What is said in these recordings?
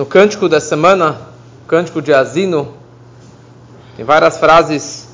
No cântico da semana, cântico de Asino, tem várias frases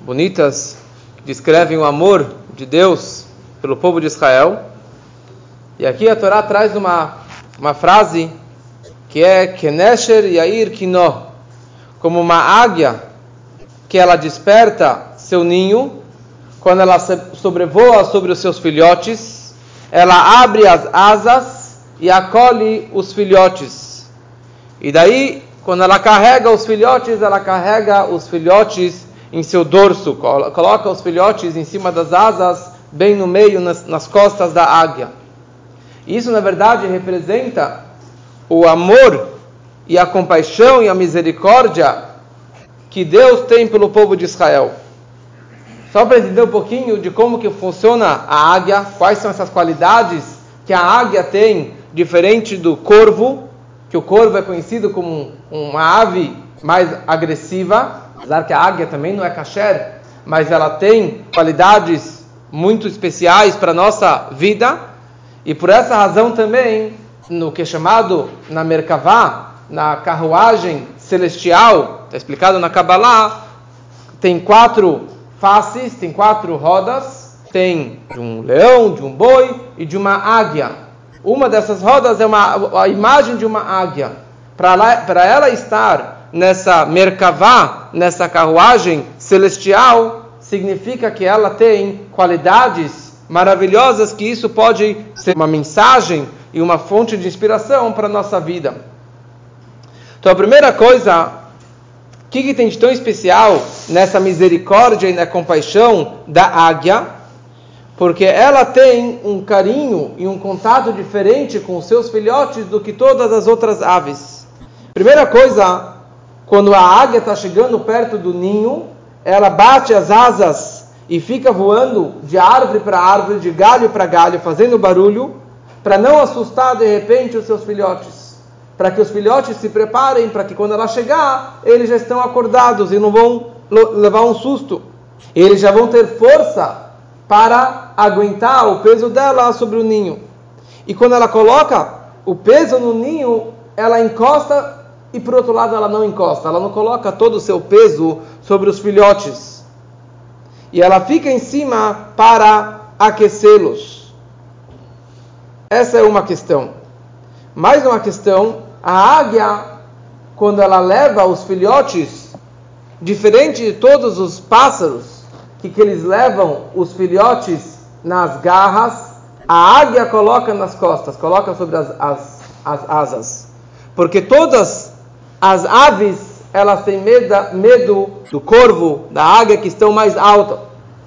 bonitas que descrevem o amor de Deus pelo povo de Israel. E aqui a Torá traz uma, uma frase que é Kenesher Yair Kino, como uma águia que ela desperta seu ninho, quando ela sobrevoa sobre os seus filhotes, ela abre as asas e acolhe os filhotes. E daí, quando ela carrega os filhotes, ela carrega os filhotes em seu dorso, coloca os filhotes em cima das asas, bem no meio, nas, nas costas da águia. Isso, na verdade, representa o amor e a compaixão e a misericórdia que Deus tem pelo povo de Israel. Só para entender um pouquinho de como que funciona a águia, quais são essas qualidades que a águia tem, diferente do corvo, que o corvo é conhecido como uma ave mais agressiva, apesar que a águia também não é kasher, mas ela tem qualidades muito especiais para a nossa vida, e por essa razão também, no que é chamado na Merkavá, na carruagem celestial, está explicado na Kabbalah, tem quatro faces, tem quatro rodas, tem de um leão, de um boi e de uma águia. Uma dessas rodas é uma, a imagem de uma águia. Para ela estar nessa Merkavá, nessa carruagem celestial, significa que ela tem qualidades maravilhosas, que isso pode ser uma mensagem e uma fonte de inspiração para a nossa vida. Então, a primeira coisa que, que tem de tão especial nessa misericórdia e na compaixão da águia? Porque ela tem um carinho e um contato diferente com seus filhotes do que todas as outras aves. Primeira coisa, quando a águia está chegando perto do ninho, ela bate as asas e fica voando de árvore para árvore, de galho para galho, fazendo barulho, para não assustar de repente os seus filhotes para que os filhotes se preparem, para que quando ela chegar, eles já estão acordados e não vão levar um susto. Eles já vão ter força para aguentar o peso dela sobre o ninho. E quando ela coloca o peso no ninho, ela encosta e por outro lado ela não encosta, ela não coloca todo o seu peso sobre os filhotes. E ela fica em cima para aquecê-los. Essa é uma questão. Mais uma questão, a águia, quando ela leva os filhotes, diferente de todos os pássaros, que, que eles levam os filhotes nas garras, a águia coloca nas costas, coloca sobre as, as, as asas. Porque todas as aves, elas têm medo, medo do corvo, da águia que estão mais altas.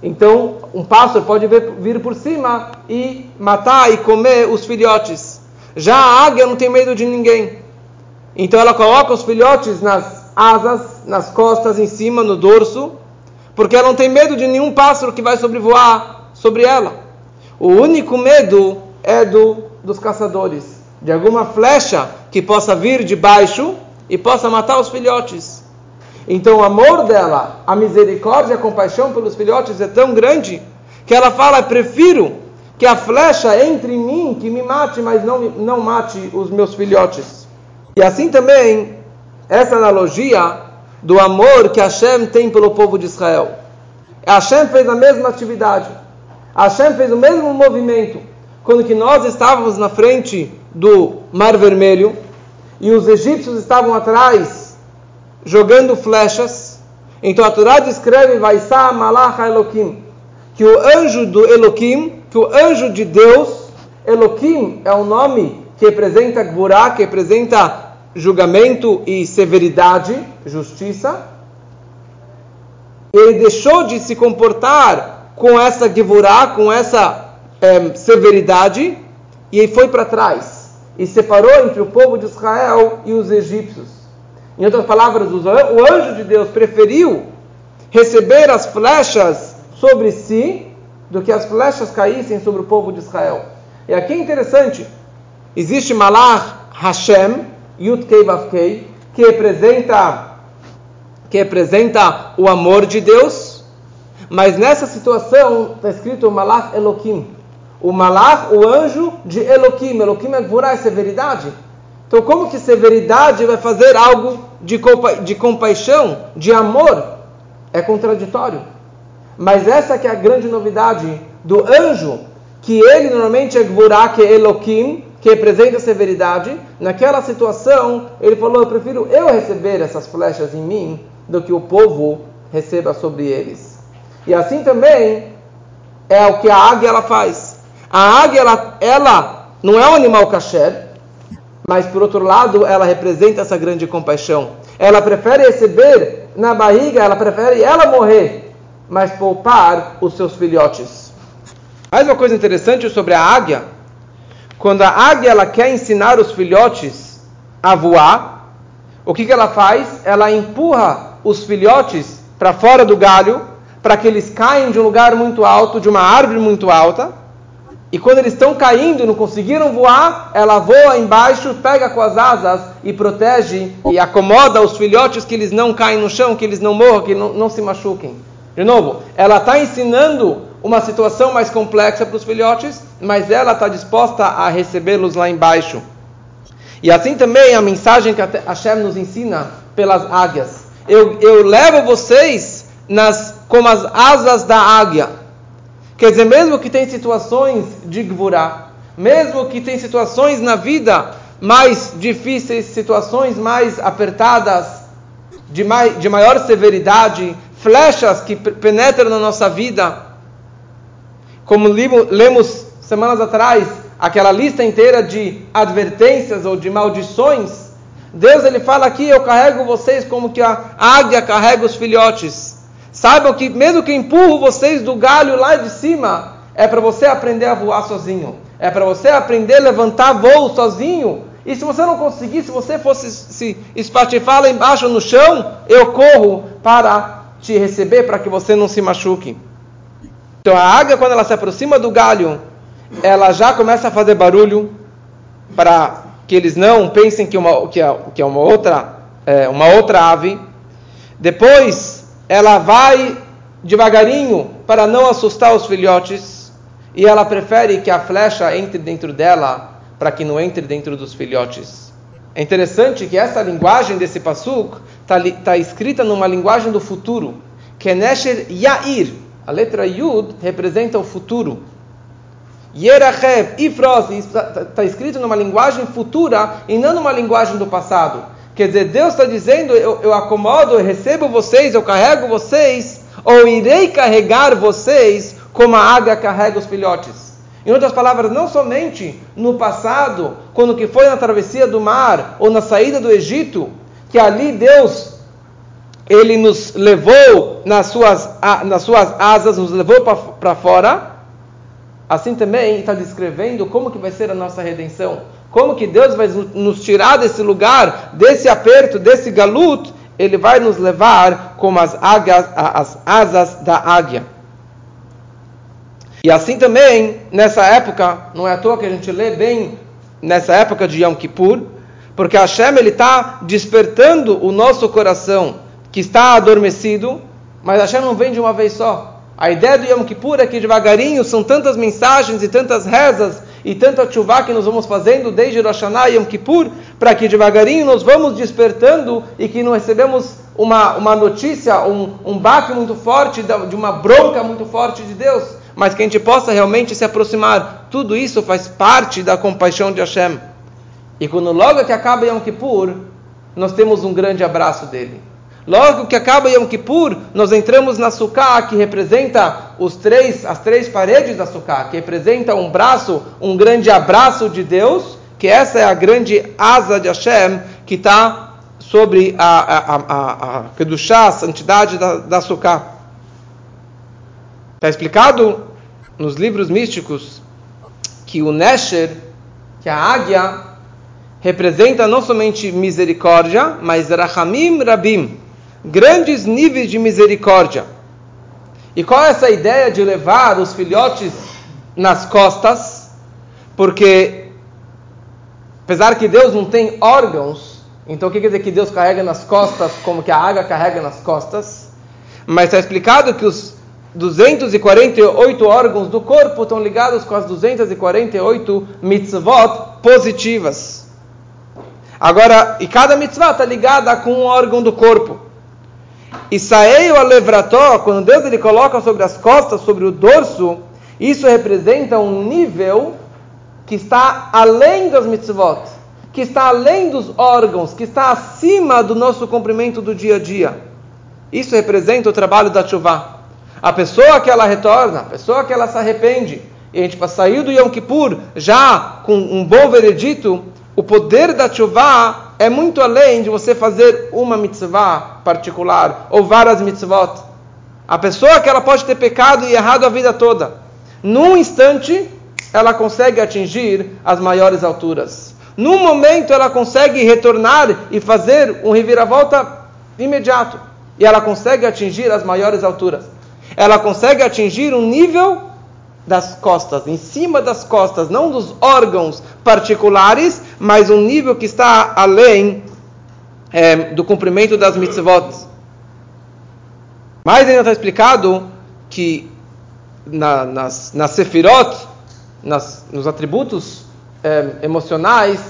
Então, um pássaro pode vir por cima e matar e comer os filhotes. Já a águia não tem medo de ninguém. Então ela coloca os filhotes nas asas, nas costas, em cima, no dorso, porque ela não tem medo de nenhum pássaro que vai sobrevoar sobre ela. O único medo é do dos caçadores, de alguma flecha que possa vir de baixo e possa matar os filhotes. Então o amor dela, a misericórdia, a compaixão pelos filhotes é tão grande que ela fala: prefiro que a flecha entre em mim, que me mate, mas não, não mate os meus filhotes. E assim também, essa analogia do amor que Hashem tem pelo povo de Israel. Hashem fez a mesma atividade. Hashem fez o mesmo movimento. Quando que nós estávamos na frente do Mar Vermelho e os egípcios estavam atrás jogando flechas. Então a Torá descreve Vaisá que o anjo do Elohim que o anjo de Deus, Elohim, é um nome que representa Gburá, que representa julgamento e severidade, justiça. Ele deixou de se comportar com essa Gburá, com essa é, severidade, e ele foi para trás e separou entre o povo de Israel e os egípcios. Em outras palavras, o anjo de Deus preferiu receber as flechas sobre si do que as flechas caíssem sobre o povo de Israel. E aqui é interessante, existe Malach Hashem, Yud Kei Vav Kei, que representa, que representa o amor de Deus, mas nessa situação está escrito Malach Elohim. O Malach, o anjo de Elohim. Elohim é Gvurah, é severidade. Então, como que severidade vai fazer algo de, compa de compaixão, de amor? É contraditório. Mas essa que é a grande novidade do anjo, que ele normalmente é Gvurak Elohim, que representa severidade. Naquela situação, ele falou: Eu prefiro eu receber essas flechas em mim do que o povo receba sobre eles. E assim também é o que a águia ela faz. A águia ela, ela não é um animal kasher, mas por outro lado ela representa essa grande compaixão. Ela prefere receber na barriga, ela prefere ela morrer, mas poupar os seus filhotes. Mais uma coisa interessante sobre a águia, quando a águia ela quer ensinar os filhotes a voar, o que, que ela faz? Ela empurra os filhotes para fora do galho, para que eles caem de um lugar muito alto, de uma árvore muito alta. E quando eles estão caindo não conseguiram voar, ela voa embaixo, pega com as asas e protege e acomoda os filhotes que eles não caem no chão, que eles não morram, que não, não se machuquem. De novo, ela está ensinando uma situação mais complexa para os filhotes, mas ela está disposta a recebê-los lá embaixo. E assim também a mensagem que a Hashem nos ensina pelas águias. Eu, eu levo vocês nas, como as asas da águia. Quer dizer, mesmo que tem situações de gvurá, mesmo que tem situações na vida mais difíceis, situações mais apertadas, de, mai, de maior severidade, flechas que penetram na nossa vida, como lemos semanas atrás, aquela lista inteira de advertências ou de maldições, Deus ele fala aqui: eu carrego vocês como que a águia carrega os filhotes. Saibam que mesmo que empurro vocês do galho lá de cima, é para você aprender a voar sozinho. É para você aprender a levantar voo sozinho. E se você não conseguir, se você fosse se espatifar lá embaixo no chão, eu corro para te receber para que você não se machuque. Então a águia, quando ela se aproxima do galho, ela já começa a fazer barulho para que eles não pensem que, uma, que, é, que é uma outra é, uma outra ave. Depois ela vai devagarinho para não assustar os filhotes e ela prefere que a flecha entre dentro dela para que não entre dentro dos filhotes. É interessante que essa linguagem desse pasuk está tá escrita numa linguagem do futuro, que é Yair, a letra Yud representa o futuro. Yerachev, Ifros, está tá escrito numa linguagem futura e não numa linguagem do passado. Quer dizer, Deus está dizendo: eu, eu acomodo, eu recebo vocês, eu carrego vocês, ou irei carregar vocês como a águia carrega os filhotes. Em outras palavras, não somente no passado, quando que foi na travessia do mar ou na saída do Egito, que ali Deus ele nos levou nas suas, nas suas asas, nos levou para fora. Assim também está descrevendo como que vai ser a nossa redenção. Como que Deus vai nos tirar desse lugar, desse aperto, desse galuto, Ele vai nos levar como as, águias, as asas da águia. E assim também, nessa época, não é à toa que a gente lê bem nessa época de Yom Kippur, porque Hashem está despertando o nosso coração que está adormecido, mas Hashem não vem de uma vez só. A ideia do Yom Kippur é que devagarinho são tantas mensagens e tantas rezas e tanta chuva que nós vamos fazendo desde Rosh e Yom Kippur, para que devagarinho nós vamos despertando e que não recebemos uma, uma notícia, um, um baque muito forte, de uma bronca muito forte de Deus, mas que a gente possa realmente se aproximar. Tudo isso faz parte da compaixão de Hashem. E quando logo que acaba Yom Kippur, nós temos um grande abraço dele. Logo que acaba Yom Kippur, nós entramos na Sukkah, que representa os três, as três paredes da Sukkah, que representa um braço, um grande abraço de Deus, que essa é a grande asa de Hashem, que está sobre a, a, a, a a santidade da, da Sukkah. Está explicado nos livros místicos que o Nesher, que a águia, representa não somente misericórdia, mas Rahamim Rabim grandes níveis de misericórdia. E qual é essa ideia de levar os filhotes nas costas? Porque, apesar que Deus não tem órgãos, então o que quer dizer que Deus carrega nas costas como que a água carrega nas costas? Mas está explicado que os 248 órgãos do corpo estão ligados com as 248 mitzvot positivas. Agora, e cada mitzvah está ligada com um órgão do corpo. E saei a levrató, quando Deus ele coloca sobre as costas, sobre o dorso, isso representa um nível que está além das mitzvot, que está além dos órgãos, que está acima do nosso cumprimento do dia a dia. Isso representa o trabalho da chuva. A pessoa que ela retorna, a pessoa que ela se arrepende, e a gente sair do Yom Kippur já com um bom veredito, o poder da chuva é muito além de você fazer uma mitzvah particular ou várias mitzvot. A pessoa que ela pode ter pecado e errado a vida toda, num instante ela consegue atingir as maiores alturas. Num momento ela consegue retornar e fazer um reviravolta imediato. E ela consegue atingir as maiores alturas. Ela consegue atingir um nível das costas, em cima das costas, não dos órgãos particulares, mas um nível que está além é, do cumprimento das mitzvot. Mais ainda está explicado que na, nas, nas sefirot, nas, nos atributos é, emocionais,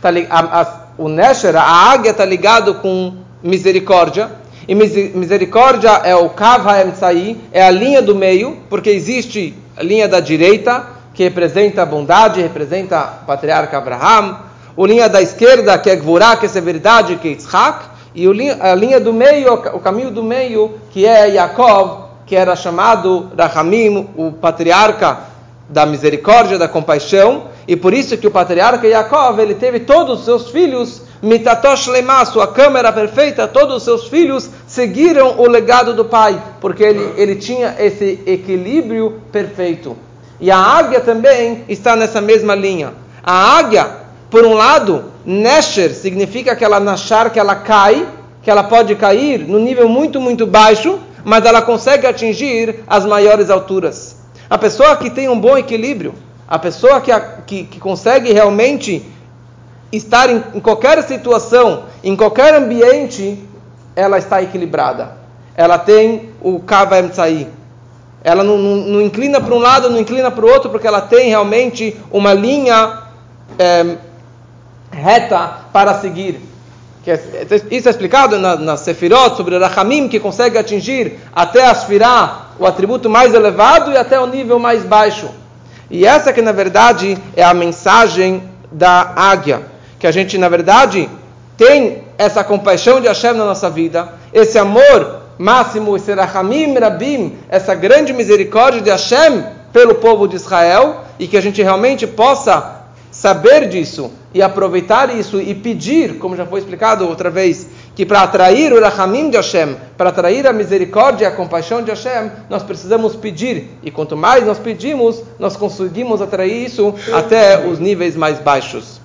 tá, a, a, o Nesher, a águia, está ligado com misericórdia. E misericórdia é o Kav HaEmtsai, é a linha do meio, porque existe a linha da direita, que representa a bondade, representa o patriarca Abraham, a linha da esquerda, que é Gvurá, que é severidade, que é Yitzhak, e a linha do meio, o caminho do meio, que é Yaakov, que era chamado Rahamim, o patriarca da misericórdia, da compaixão, e por isso que o patriarca Yaakov, ele teve todos os seus filhos, mitatosh lema, sua câmera perfeita, todos os seus filhos seguiram o legado do pai, porque ele, ele tinha esse equilíbrio perfeito. E a águia também está nessa mesma linha. A águia, por um lado, Nesher significa que ela nachar, que ela cai, que ela pode cair no nível muito, muito baixo, mas ela consegue atingir as maiores alturas. A pessoa que tem um bom equilíbrio, a pessoa que, que, que consegue realmente estar em, em, qualquer situação, em qualquer ambiente, ela está equilibrada. Ela tem o Kava Emtsai. Ela não, não, não inclina para um lado, não inclina para o outro, porque ela tem realmente uma linha é, reta para seguir. É, isso é explicado na, na Sefirot, sobre Rahamim, que consegue atingir até a o atributo mais elevado, e até o nível mais baixo. E essa que, na verdade, é a mensagem da águia. Que a gente, na verdade, tem essa compaixão de Hashem na nossa vida, esse amor máximo, esse Rahamim Rabim, essa grande misericórdia de Hashem pelo povo de Israel, e que a gente realmente possa saber disso e aproveitar isso e pedir, como já foi explicado outra vez, que para atrair o Rahamim de Hashem, para atrair a misericórdia e a compaixão de Hashem, nós precisamos pedir. E quanto mais nós pedimos, nós conseguimos atrair isso até os níveis mais baixos.